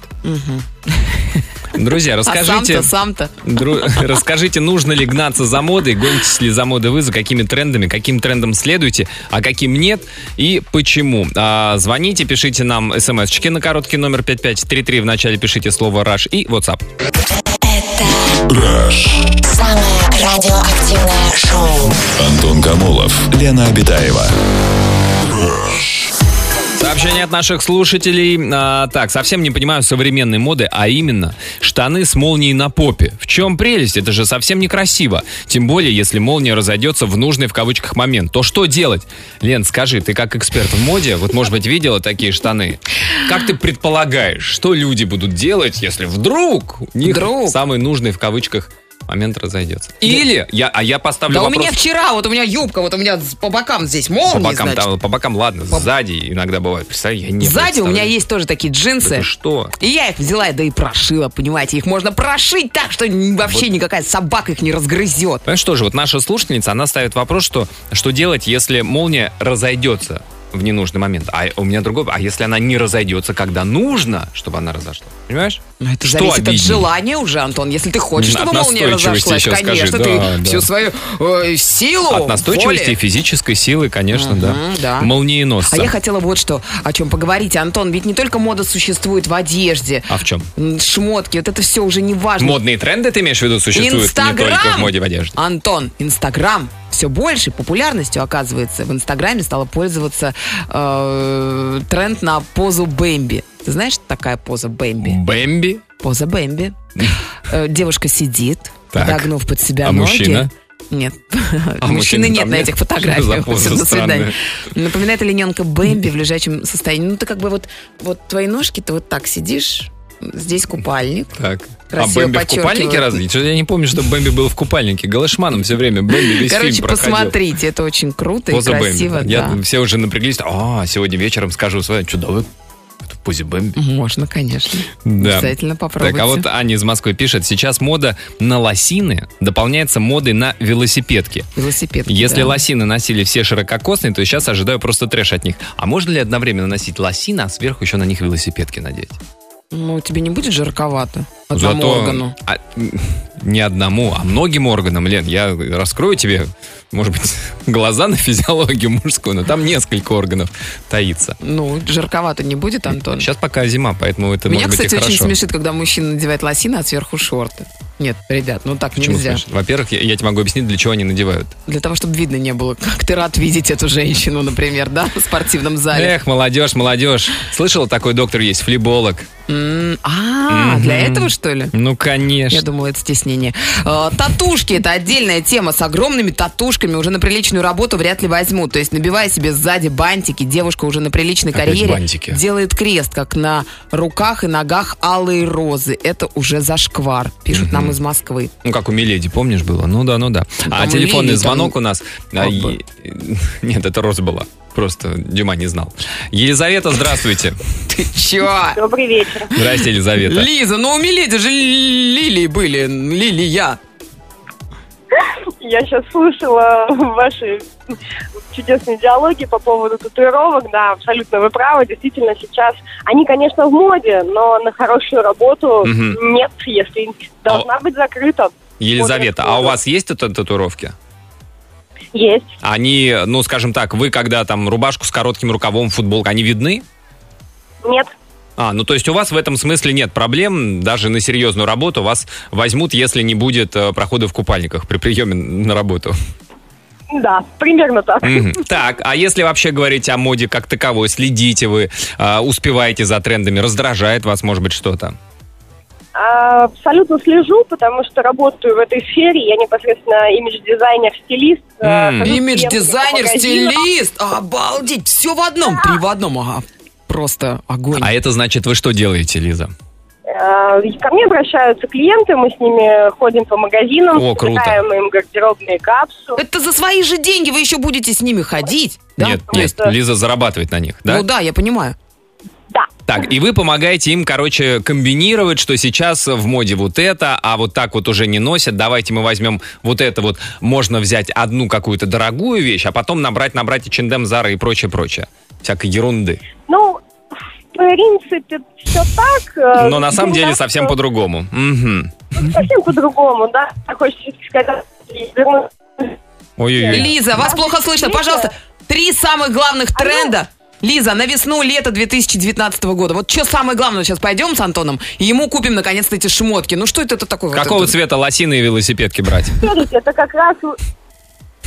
S3: Друзья,
S5: А
S3: расскажите...
S5: сам-то, сам-то.
S3: Дру- Расскажите, нужно ли гнаться за модой, гонитесь ли за модой вы, за какими трендами, каким трендом следуете, а каким нет и почему. А, звоните, пишите нам смс-чики на короткий номер 5533, в начале пишите слово «Раш» и WhatsApp.
S2: Самое радиоактивное шоу.
S4: Антон Камолов, Лена Обитаева.
S3: Сообщение от наших слушателей. А, так, совсем не понимаю современной моды, а именно штаны с молнией на попе. В чем прелесть? Это же совсем некрасиво. Тем более, если молния разойдется в нужный в кавычках момент. То что делать? Лен, скажи, ты как эксперт в моде, вот, может быть, видела такие штаны? Как ты предполагаешь, что люди будут делать, если вдруг у них
S5: Вдруг?
S3: самый нужный в кавычках момент разойдется? Или, я, а я поставлю
S5: Да у
S3: вопрос...
S5: меня вчера, вот у меня юбка, вот у меня по бокам здесь
S3: по
S5: молнии,
S3: бокам,
S5: значит.
S3: там, по бокам, ладно, сзади иногда бывает. Представь, я не
S5: Сзади у меня есть тоже такие джинсы.
S3: Это что?
S5: И я их взяла, да и прошила, понимаете. Их можно прошить так, что вообще никакая собака их не разгрызет.
S3: Понимаешь, что же, вот наша слушательница, она ставит вопрос, что, что делать, если молния разойдется. В ненужный момент. А у меня другой. А если она не разойдется, когда нужно, чтобы она разошлась? Понимаешь?
S5: Ну, это
S3: Что
S5: зависит
S3: обиднее?
S5: от желания уже, Антон. Если ты хочешь,
S3: От
S5: чтобы молния разошлась,
S3: еще скажи,
S5: конечно,
S3: да,
S5: ты
S3: да.
S5: всю свою э, силу,
S3: От настойчивости и
S5: воли.
S3: физической силы, конечно, да.
S5: Мгм, да.
S3: Молниеносца.
S5: А я хотела вот что, о чем поговорить, Антон. Ведь не только мода существует в одежде,
S3: А в чем?
S5: шмотки, вот это все уже не важно.
S3: Модные тренды, ты имеешь в виду, существуют
S5: Инстаграм!
S3: не только в моде в одежде?
S5: Антон, Инстаграм все больше популярностью оказывается. В Инстаграме стало пользоваться э, тренд на позу Бэмби. Ты знаешь, такая поза Бэмби?
S3: Бэмби?
S5: Поза Бэмби. Э, Девушка сидит,
S3: Так.
S5: подогнув под себя
S3: А
S5: ноги.
S3: мужчина?
S5: Нет.
S3: А
S5: Мужчины
S3: мужчин
S5: нет на
S3: нет?
S5: этих фотографиях. До свидания. Напоминает олененка Бэмби в лежачем состоянии. Ну, ты как бы вот, вот твои ножки, ты вот так сидишь, здесь купальник.
S3: Так.
S5: Красиво
S3: а Бэмби в купальнике разве? Что-то я не помню, что Бэмби был в купальнике. Голышманом все время Бэмби весь
S5: Короче,
S3: фильм проходил.
S5: посмотрите, это очень круто
S3: Поза
S5: и красиво.
S3: Бэмби.
S5: да.
S3: Я, все уже напряглись. А, сегодня вечером скажу своей, что да вы в позе Бэмби.
S5: Можно, конечно.
S3: Да.
S5: Обязательно попробуйте.
S3: Так, а вот Аня из Москвы пишет, сейчас мода на лосины дополняется модой на велосипедки.
S5: Велосипед.
S3: Если
S5: да.
S3: лосины носили все ширококосные, то сейчас ожидаю просто трэш от них. А можно ли одновременно носить лосины, а сверху еще на них велосипедки надеть?
S5: Ну, тебе не будет жарковато? Одному органу.
S3: а, не одному, а многим органам, Лен, я раскрою тебе, может быть, глаза на физиологию мужскую, но там несколько органов таится.
S5: Ну, жарковато не будет, Антон?
S3: Сейчас пока зима, поэтому это
S5: Меня,
S3: может быть
S5: кстати,
S3: и
S5: очень
S3: хорошо.
S5: смешит, когда мужчина надевает лосины, а сверху шорты. Нет, ребят, ну так
S3: Почему
S5: нельзя.
S3: смешно? Во-первых, я, я тебе могу объяснить, для чего они надевают.
S5: Для того, чтобы видно не было, как ты рад видеть эту женщину, например, да, в спортивном зале.
S3: Эх, молодежь, молодежь. Слышал, такой доктор есть, флеболог.
S5: А, для этого, что ли?
S3: Ну, конечно.
S5: Я думала, это стеснение. Э, Татушки – это отдельная тема. С огромными татушками уже на приличную работу вряд ли возьмут. То есть, набивая себе сзади бантики, девушка уже на приличной карьере делает крест, как на руках и ногах алые розы. Это уже зашквар, пишут нам из Москвы.
S3: Ну, как у Миледи, помнишь, было? Ну да, ну да. А телефонный звонок у нас... а. Нет, это Роза была. Просто Дима не знал. Елизавета, здравствуйте.
S5: Ты чё?
S8: Добрый вечер.
S3: Здрасте, Елизавета.
S5: Лиза, ну у Миледи же лилии были. Лилия.
S8: Я сейчас слушала ваши чудесные диалоги по поводу татуировок. Да, абсолютно вы правы. Действительно, сейчас они, конечно, в моде, но на хорошую работу нет, если должна быть закрыта.
S3: Елизавета, а у вас есть это татуировки?
S8: Есть.
S3: Они, ну, скажем так, вы когда там рубашку с коротким рукавом, футболка, они видны?
S8: Нет.
S3: А, ну то есть у вас в этом смысле нет проблем, даже на серьезную работу вас возьмут, если не будет э, прохода в купальниках при приеме на работу.
S8: Да, примерно так.
S3: Мгм. Так, а если вообще говорить о моде как таковой, следите вы, э, успеваете за трендами, раздражает вас, может быть, что-то?
S8: А, Абсолютно слежу, потому что работаю в этой сфере. Я непосредственно имидж-дизайнер, стилист. с
S5: Имидж-дизайнер, стилист. Обалдеть, все в одном, три в одном. Ага. Просто огонь.
S3: А это значит, вы что делаете, Лиза?
S8: Э, Ко мне обращаются клиенты, мы с ними ходим по магазинам,
S3: О, круто.
S8: им гардеробные капсулы.
S5: Это за свои же деньги вы еще будете с ними ходить? да?
S3: Нет, нет, Лиза зарабатывает на них, да?
S5: Ну да, я понимаю.
S3: Так, и вы помогаете им, короче, комбинировать, что сейчас в моде вот это, а вот так вот уже не носят. Давайте мы возьмем вот это вот. Можно взять одну какую-то дорогую вещь, а потом набрать, набрать и H&M, Zara и прочее, прочее. Всякой ерунды.
S8: Ну, в принципе, все так. э,
S3: Но на самом деле совсем
S8: что-
S3: по-другому. Мгм.
S8: Совсем по-другому, да. Хочется сказать,
S3: Ой-ой-ой.
S5: Лиза, вас плохо слышно.
S8: Лиза.
S5: Пожалуйста, три самых главных тренда. Лиза, на весну, лето 2019 года. Вот что самое главное, сейчас пойдем с Антоном, и ему купим наконец-то эти шмотки. Ну что это, это такое? вот
S3: Какого
S5: это?
S3: цвета лосины и велосипедки брать?
S8: Смотрите, это как раз...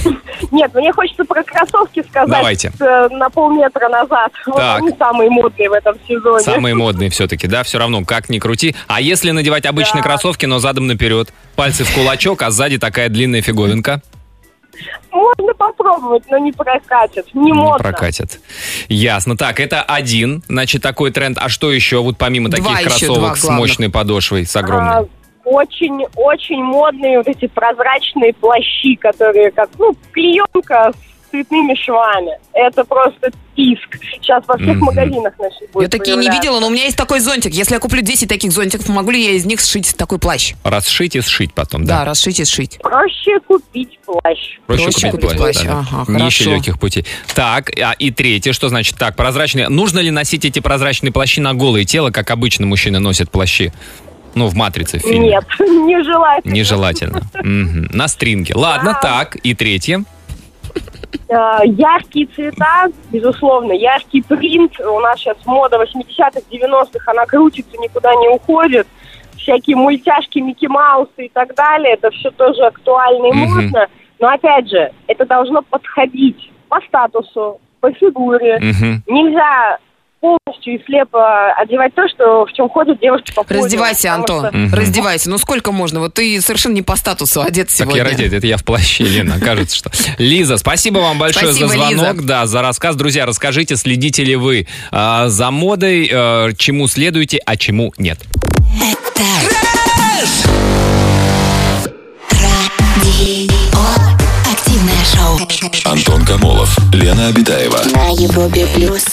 S8: Нет, мне хочется про кроссовки сказать
S3: Давайте.
S8: э, на полметра назад. Вот
S3: Так.
S8: они самые модные в этом сезоне.
S3: Самые модные все-таки, да? Все равно, как ни крути. А если надевать обычные
S8: Да.
S3: кроссовки, но задом наперед? Пальцы в кулачок, а сзади такая длинная фиговинка?
S8: Можно попробовать, но не прокатит. Не
S3: Не
S8: модно.
S3: прокатит. Ясно. Так, это один, значит, такой тренд. А что еще, вот помимо
S5: Два
S3: таких
S5: еще, два
S3: кроссовок с мощной подошвой, с
S8: А,
S3: огромной?
S8: Очень-очень модные вот эти прозрачные плащи, которые как, ну, клеенка цветными швами. Это просто писк. Сейчас во всех
S3: Мгм.
S8: магазинах наших будет
S5: Я такие не видела, но у меня есть такой зонтик. Если я куплю 10 таких зонтиков, могу ли я из них сшить такой плащ?
S3: Расшить и сшить потом,
S5: Да,
S3: да?
S5: расшить и сшить.
S8: Проще купить плащ.
S3: Проще,
S5: Проще
S3: купить
S5: купить
S3: плащ.
S5: плащ.
S3: да, да.
S5: Ага,
S3: Не ищи легких путей. Так, а, и третье, что значит так, прозрачные. Нужно ли носить эти прозрачные плащи на голое тело, как обычно мужчины носят плащи? Ну, в «Матрице» в фильме.
S8: Нет, нежелательно.
S3: Нежелательно. Мгм. На стринге. Ладно, так, и третье.
S8: Э, Яркие цвета, безусловно, яркий принт. У нас сейчас мода 80-х, 90-х, она крутится, никуда не уходит. Всякие мультяшки, Микки Маусы и так далее, это все тоже актуально и модно. Но опять же, это должно подходить по статусу, по фигуре. Нельзя полностью и слепо одевать то, что в чем ходят девушки по подиуму,
S5: Раздевайся, Антон,
S8: что-
S3: Мгм.
S5: раздевайся. Ну сколько можно? Вот ты совершенно не по статусу одет
S3: Так
S5: сегодня.
S3: я раздет, это я в плаще, Лена, кажется, что. Лиза, спасибо вам большое
S5: Спасибо,
S3: за звонок,
S5: Лиза.
S3: да, за рассказ. Друзья, расскажите, следите ли вы а, за модой, э, чему следуете, а чему нет.
S2: Это Радио. Активное шоу
S4: Антон Камолов, Лена Обитаева.
S2: на Европе плюс.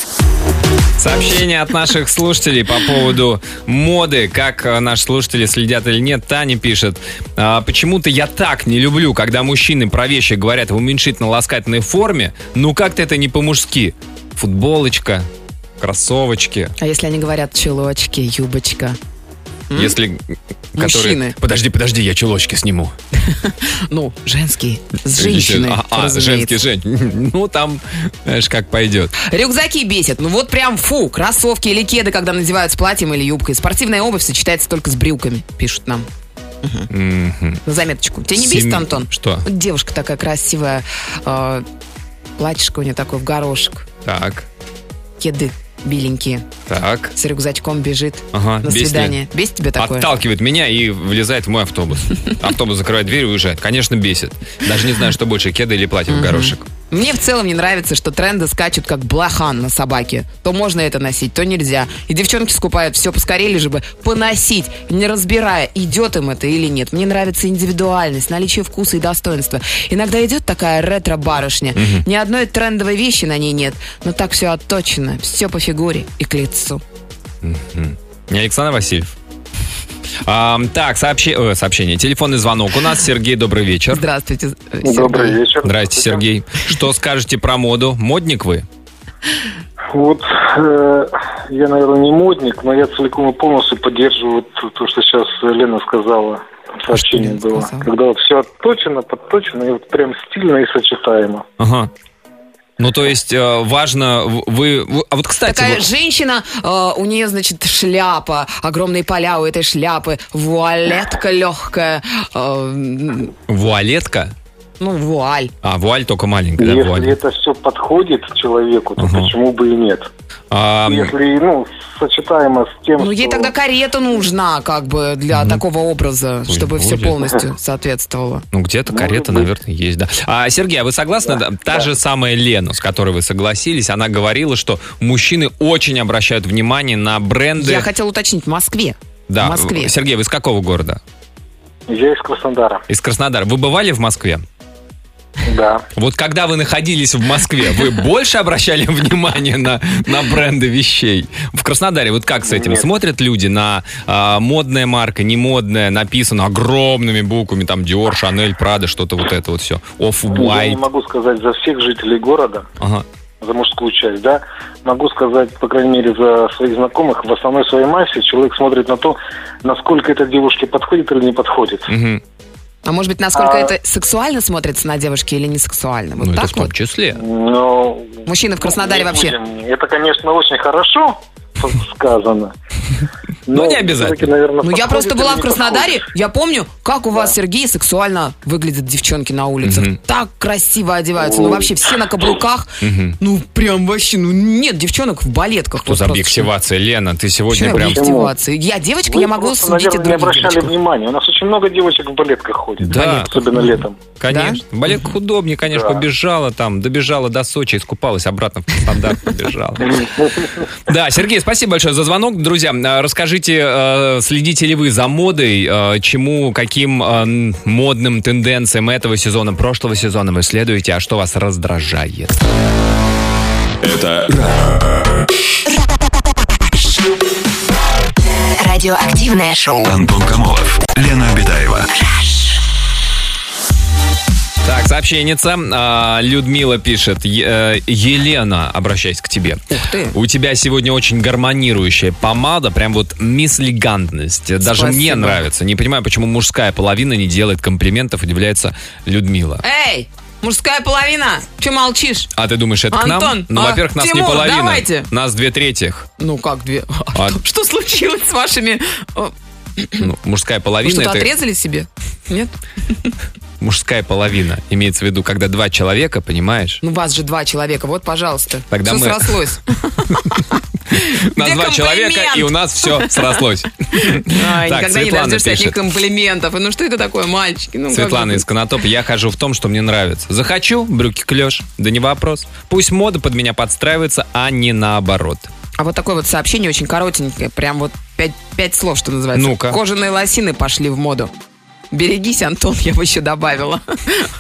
S3: Сообщение от наших слушателей по поводу моды, как э, наши слушатели следят или нет. Таня пишет, «А, почему-то я так не люблю, когда мужчины про вещи говорят в уменьшительно-ласкательной форме, ну как-то это не по-мужски. Футболочка, кроссовочки,
S5: А если они говорят чулочки, юбочка? М?
S3: если... которые-
S5: Мужчины.
S3: Подожди, подожди, я чулочки сниму.
S5: Ну, женские. С женщиной,
S3: А, а, женский, Жень. Ну, там, знаешь, как пойдет.
S5: Рюкзаки бесят. Ну вот прям фу. Кроссовки или кеды, когда надевают с платьем или юбкой. Спортивная обувь сочетается только с брюками, пишут нам. На заметочку. Тебя не бесит,
S3: Сем-
S5: Антон?
S3: Что?
S5: Вот девушка такая красивая. э, платьишко у нее такое в горошек.
S3: Так,
S5: Кеды беленькие.
S3: так.
S5: С рюкзачком бежит
S3: Ага,
S5: на
S3: бесит ли?
S5: свидание. Бесит тебе такое?
S3: Отталкивает меня и влезает в мой автобус. Автобус закрывает дверь и уезжает. Конечно, бесит. Даже не знаю, что больше, кеды или платье в горошек.
S5: Мне в целом не нравится, что тренды скачут как блохан на собаке. То можно это носить, то нельзя. И девчонки скупают все поскорее, лишь бы поносить, не разбирая, идет им это или нет. Мне нравится индивидуальность, наличие вкуса и достоинства. Иногда идет такая ретро-барышня. Ни одной трендовой вещи на ней нет, но так все отточено, все по фигуре и к лицу.
S3: Не Александр Васильев. А, так, сообще- э, сообщение. Телефонный звонок. У нас Сергей, добрый вечер.
S5: Здравствуйте, Сергей.
S7: Добрый вечер.
S3: Здрасте, Сергей. Что скажете про моду? Модник вы?
S9: Вот э, я, наверное, не модник, но я целиком и полностью поддерживаю то, то, что сейчас Лена сказала. Сообщение было.
S5: сказала?
S9: Когда вот все отточено, подточено, и вот прям стильно и сочетаемо.
S3: Ага. Ну, то есть, э, важно, в- вы... вы- А вот, кстати,
S5: Такая
S3: вот-
S5: женщина, э, у нее, значит, шляпа, огромные поля у этой шляпы, вуалетка легкая, э,
S3: вуалетка?
S5: ну, вуаль.
S3: А, вуаль только маленькая, да,
S9: Если
S3: вуаль.
S9: это все подходит человеку, то
S3: Ага.
S9: почему бы и нет?
S3: А,
S9: Если, ну, сочетаемо с тем,
S5: Ну, ей
S9: что-
S5: тогда карета нужна, как бы, для такого образа,
S3: Ой,
S5: чтобы все
S3: будет.
S5: полностью соответствовало.
S3: Ну, где-то
S9: Может
S3: карета,
S9: быть.
S3: наверное, есть, да. А, Сергей, а вы согласны? Да, Та же самая Лена, с которой вы согласились, она говорила, что мужчины очень обращают внимание на бренды.
S5: Я хотела уточнить, в Москве.
S3: Да.
S5: В Москве.
S3: Сергей, вы из какого города?
S9: Я из Краснодара.
S3: Из Краснодара. Вы бывали в Москве?
S9: Да.
S3: Вот когда вы находились в Москве, вы больше обращали внимание на, на бренды вещей? В Краснодаре вот как с этим?
S9: Нет.
S3: Смотрят люди на а, модная марка, не модная, написано огромными буквами, там Dior, Chanel, Prada, что-то вот это вот все.
S9: Я не
S3: Off-White.
S9: могу сказать за всех жителей города,
S3: Ага.
S9: за мужскую часть, да, могу сказать, по крайней мере, за своих знакомых, в основной своей массе человек смотрит на то, насколько это девушке подходит или не подходит.
S3: Мгм.
S5: А может быть, насколько
S9: А-
S5: это сексуально смотрится на девушке или не сексуально? Вот
S3: ну, это
S5: так
S3: в том
S5: вот?
S3: числе.
S9: Но...
S5: Мужчины в Краснодаре вообще.
S9: будем. Это, конечно, очень хорошо сказано.
S3: Но не обязательно.
S9: наверное,
S5: Ну, я просто была в Краснодаре,
S9: подходит.
S5: я помню, как у вас, Сергей, сексуально выглядят девчонки на улицах.
S3: Мгм.
S5: Так красиво одеваются. Ну,
S9: Ой.
S5: вообще, все на каблуках.
S3: Мгм.
S5: Ну, прям вообще, ну, нет девчонок в балетках.
S3: Что
S5: Вот
S3: объективация, Лена? Ты сегодня
S5: Почему
S3: прям...
S5: объективация? Я девочка,
S9: Вы
S5: я могу
S9: просто,
S5: судить
S9: наверное, не обращали
S5: девочках.
S9: внимания. У нас очень много девочек в балетках ходит.
S3: Да.
S9: Особенно летом.
S3: Конечно. Балетка удобнее, конечно,
S9: Да.
S3: побежала там, добежала до Сочи, искупалась, обратно в Краснодар побежала. Да, Сергей, спасибо большое за звонок. Друзья, а, расскажите Скажите, э, следите ли вы за модой? Э, чему, каким э, модным тенденциям этого сезона, прошлого сезона вы следуете? А что вас раздражает?
S4: Это
S2: Радиоактивное шоу.
S4: Антон Камолов, Лена Обитаева.
S3: Так, сообщенница. а, Людмила пишет. Э, Елена, обращаясь к тебе.
S5: Ух ты.
S3: У тебя сегодня очень гармонирующая помада, прям вот мисс-элегантность. Даже
S5: Спасибо.
S3: мне нравится. Не понимаю, почему мужская половина не делает комплиментов, удивляется Людмила.
S5: Эй, мужская половина, че молчишь?
S3: А ты думаешь, это к нам?
S5: Антон,
S3: Ну,
S5: а,
S3: во-первых, нас не
S5: Тимур,
S3: половина.
S5: давайте.
S3: Нас две трети.
S5: Ну как две?
S3: А-
S5: Что случилось с вашими... О,
S3: Ну, мужская
S5: Вы
S3: половина
S5: что-то
S3: это
S5: отрезали себе? Нет?
S3: мужская половина. Имеется в виду, когда два человека, понимаешь?
S5: Ну вас же два человека, вот, пожалуйста.
S3: Тогда
S5: Все
S3: мы-
S5: срослось.
S3: Нас два человека, и у нас все срослось.
S5: Никогда не дождешься
S3: пишет.
S5: комплиментов. Ну что это такое, мальчики? Ну,
S3: Светлана из Конотопа, я хожу в том, что мне нравится. Захочу, брюки клеш, да не вопрос. Пусть мода под меня подстраивается, а не наоборот.
S5: А вот такое вот сообщение очень коротенькое, прям вот пять, пять слов, что называется.
S3: Ну-ка.
S5: Кожаные лосины пошли в моду. Берегись, Антон, я бы еще добавила.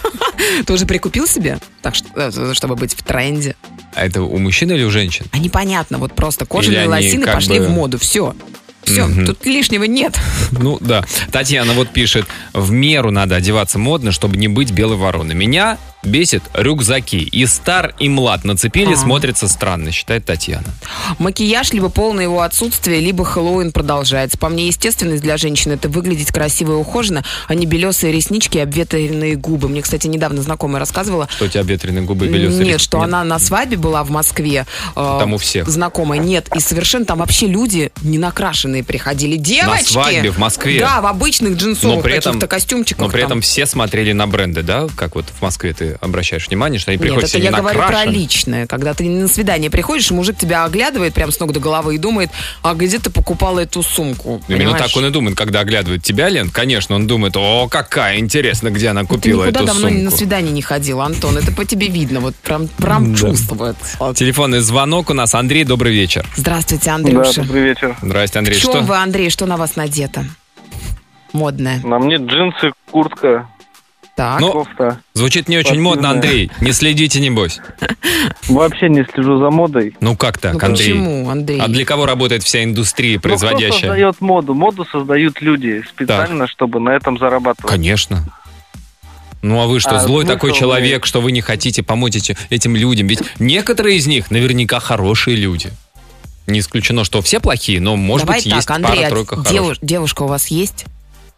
S5: Ты уже прикупил себе? Так э, чтобы быть в тренде.
S3: А это у мужчин или у женщин?
S5: А непонятно, вот просто кожаные лосины пошли в моду. Все. Все,
S3: Мгм.
S5: тут лишнего нет.
S3: Ну да. Татьяна вот пишет, в меру надо одеваться модно, чтобы не быть белой вороной. Меня бесит рюкзаки. И стар, и млад нацепили,
S5: А.
S3: смотрится странно, считает Татьяна.
S5: Макияж либо полное его отсутствие, либо Хэллоуин продолжается. По мне, естественность для женщины это выглядеть красиво и ухоженно, а не белесые реснички и обветренные губы. Мне, кстати, недавно знакомая рассказывала,
S3: Что у тебя ветреные губы и белесые
S5: Нет,
S3: ресницы?
S5: что она на свадьбе была в Москве. э,
S3: Там у всех.
S5: Знакомая. Нет, и совершенно там вообще люди не накрашенные приходили. Девочки!
S3: свадьбе в Москве?
S5: Да, в обычных джинсовых каких-то костюмчиках.
S3: но при
S5: там.
S3: этом все смотрели на бренды, да? Как вот в Москве ты обращаешь внимание, что они приходят
S5: Нет, это я говорю про личное. Когда ты на свидание приходишь, и мужик тебя оглядывает прям с ног до головы и думает, а где ты покупала эту сумку?
S3: Именно
S5: Понимаешь?
S3: так он и думает, когда оглядывает тебя, Лен. Конечно, он думает, о, какая интересно, где она
S5: Ты
S3: купила
S5: никуда
S3: эту
S5: давно
S3: сумку.
S5: на свидание не ходил, Антон. Это по тебе видно. Вот прям, прям
S3: Да.
S5: чувствует.
S3: Телефонный звонок у нас. Андрей, добрый вечер.
S5: Здравствуйте,
S6: Да,
S5: Андрюша.
S6: добрый вечер.
S3: Здрасте, Андрей.
S5: В чем
S3: Что?
S5: вы, Андрей, что на вас надето? Модное.
S6: На мне джинсы, куртка,
S5: Так.
S3: Ну,
S6: кофта.
S3: Звучит не очень
S6: Спортивная.
S3: модно, Андрей. Не следите, небось.
S6: Вообще не слежу за модой.
S3: Ну как так,
S5: Ну
S3: Андрей?
S5: почему, Андрей?
S3: А для кого работает вся индустрия
S6: Ну, кто
S3: производящая?
S6: создает моду? Моду создают люди специально, чтобы на этом зарабатывать.
S3: Конечно. Ну а вы что,
S6: А
S3: злой такой
S6: вы-
S3: человек, что вы не хотите помочь эти- этим людям? Ведь некоторые из них наверняка хорошие люди. Не исключено, что все плохие, но может
S5: Давай
S3: быть
S5: так,
S3: есть
S5: Андрей, а
S3: пара-тройка
S5: девуш-
S3: хороших.
S5: девушка у вас есть?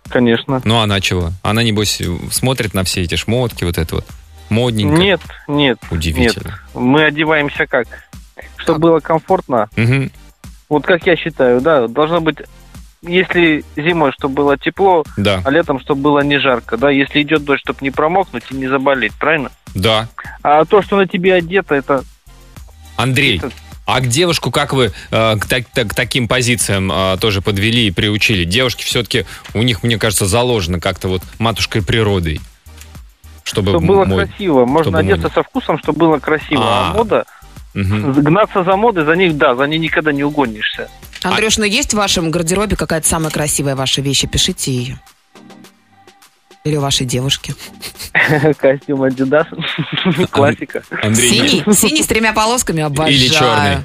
S6: Конечно.
S3: Ну она чего? Она, небось, смотрит на все эти шмотки, вот это вот. Модненько.
S6: Нет, нет,
S3: Удивительно.
S6: нет. Мы одеваемся как? Чтобы было комфортно.
S3: Мгм.
S6: Вот как я считаю, да, должно быть, если зимой, чтобы было тепло,
S3: Да,
S6: а летом, чтобы было не жарко, да, если идет дождь, чтобы не промокнуть и не заболеть, правильно?
S3: да.
S6: А то, что на тебе одето, это
S3: Андрей,
S6: Это-
S3: а к девушку как вы э, к, так- так- к таким позициям э, тоже подвели и приучили? Девушки все-таки, у них, мне кажется, заложено как-то вот матушкой природой. Чтобы,
S6: чтобы было
S3: мой-
S6: красиво. Можно
S3: чтобы
S6: одеться
S3: модно.
S6: со вкусом, чтобы было красиво. А,
S3: А.
S6: мода,
S3: Мгм.
S6: гнаться за модой, за них, да, за ней никогда не угонишься.
S5: Андрюш, ну есть в вашем гардеробе какая-то самая красивая ваша вещь? Опишите ее. Или у вашей девушки.
S6: Костюм Adidas, классика.
S5: Синий, синий с тремя полосками обожаю.
S3: Или черный.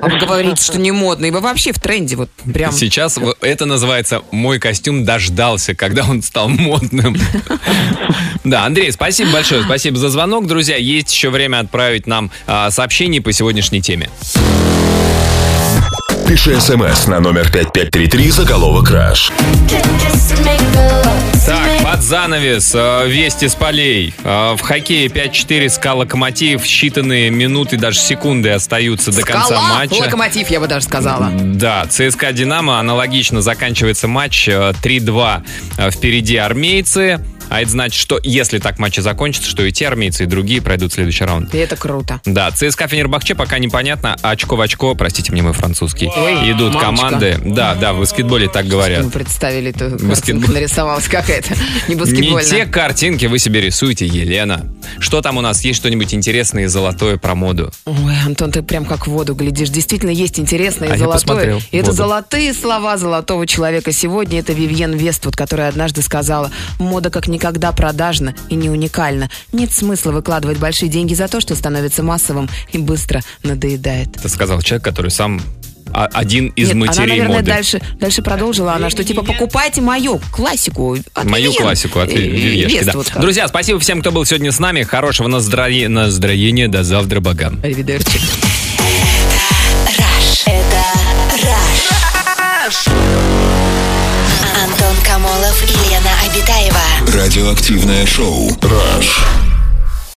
S5: А вы говорите, что не модный. Вы вообще в тренде. Вот прям.
S3: Сейчас это называется «Мой костюм дождался», когда он стал модным. Да, Андрей, спасибо большое, спасибо за звонок. Друзья, есть еще время отправить нам а, сообщение по сегодняшней теме.
S4: Пиши смс на номер 5533 заголовок «Краш».
S3: Так, под занавес, э, вести с полей. Э, В хоккее 5-4 ска Локомотив. Считанные минуты, даже секунды остаются до конца
S5: Скала,
S3: матча.
S5: локомотив, я бы даже сказала.
S3: Да, ЦСКА «Динамо» аналогично заканчивается матч э, 3-2. Э, Впереди армейцы. А это значит, что если так матч и закончится, что и те армейцы, и другие пройдут следующий раунд.
S5: И это круто.
S3: Да, ЦСКА Фенербахче пока непонятно. Очко в очко, простите мне мой французский.
S5: Ой,
S3: Идут
S5: мамочка.
S3: команды. Да, да, в баскетболе так говорят.
S5: Мы представили, эту
S3: Баскетбол.
S5: нарисовалась какая-то. Не
S3: Не
S5: баскетбольная.
S3: те картинки вы себе рисуете, Елена. Что там у нас? Есть что-нибудь интересное и золотое про моду?
S5: Ой, Антон, ты прям как в воду глядишь. Действительно, есть интересное и
S3: А
S5: золотое. И это
S3: «Воду».
S5: золотые слова золотого человека сегодня. Это Вивьен Вествуд, которая однажды сказала, мода как никогда продажна и не уникальна. Нет смысла выкладывать большие деньги за то, что становится массовым и быстро надоедает.
S3: Это сказал человек, который сам один из
S5: Нет, она,
S3: матерей
S5: наверное,
S3: моды.
S5: дальше, дальше продолжила. Она что, типа, покупайте мою классику. от
S3: Мою
S5: Вивьен.
S3: классику от
S5: И-
S3: Ви-
S5: и
S3: Вивьешки, да.
S5: Вествуд.
S3: Друзья, спасибо всем, кто был сегодня с нами. Хорошего настроения, настроения. До завтра, богам.
S5: Аривидерчи.
S4: Радиоактивное шоу. Rush.